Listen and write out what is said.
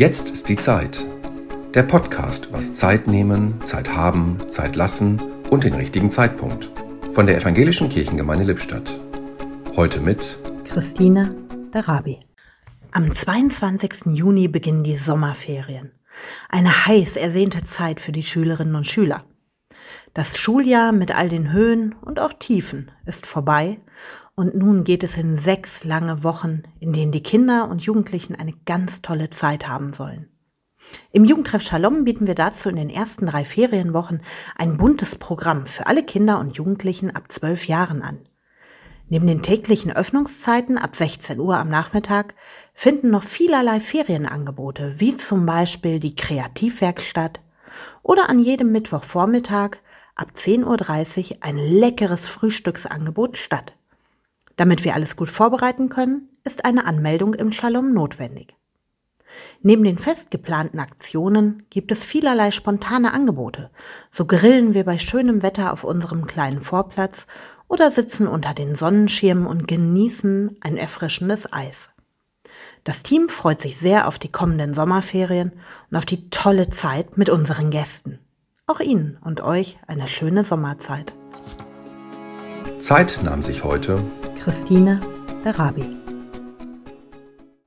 Jetzt ist die Zeit. Der Podcast was Zeit nehmen, Zeit haben, Zeit lassen und den richtigen Zeitpunkt. Von der Evangelischen Kirchengemeinde Lippstadt. Heute mit Christine Darabi. Am 22. Juni beginnen die Sommerferien. Eine heiß ersehnte Zeit für die Schülerinnen und Schüler. Das Schuljahr mit all den Höhen und auch Tiefen ist vorbei und nun geht es in sechs lange Wochen, in denen die Kinder und Jugendlichen eine ganz tolle Zeit haben sollen. Im Jugendtreff Shalom bieten wir dazu in den ersten drei Ferienwochen ein buntes Programm für alle Kinder und Jugendlichen ab zwölf Jahren an. Neben den täglichen Öffnungszeiten ab 16 Uhr am Nachmittag finden noch vielerlei Ferienangebote, wie zum Beispiel die Kreativwerkstatt oder an jedem Mittwochvormittag ab 10.30 Uhr ein leckeres Frühstücksangebot statt. Damit wir alles gut vorbereiten können, ist eine Anmeldung im Shalom notwendig. Neben den fest geplanten Aktionen gibt es vielerlei spontane Angebote. So grillen wir bei schönem Wetter auf unserem kleinen Vorplatz oder sitzen unter den Sonnenschirmen und genießen ein erfrischendes Eis. Das Team freut sich sehr auf die kommenden Sommerferien und auf die tolle Zeit mit unseren Gästen. Auch Ihnen und euch eine schöne Sommerzeit. Zeit nahm sich heute Christine Darabi.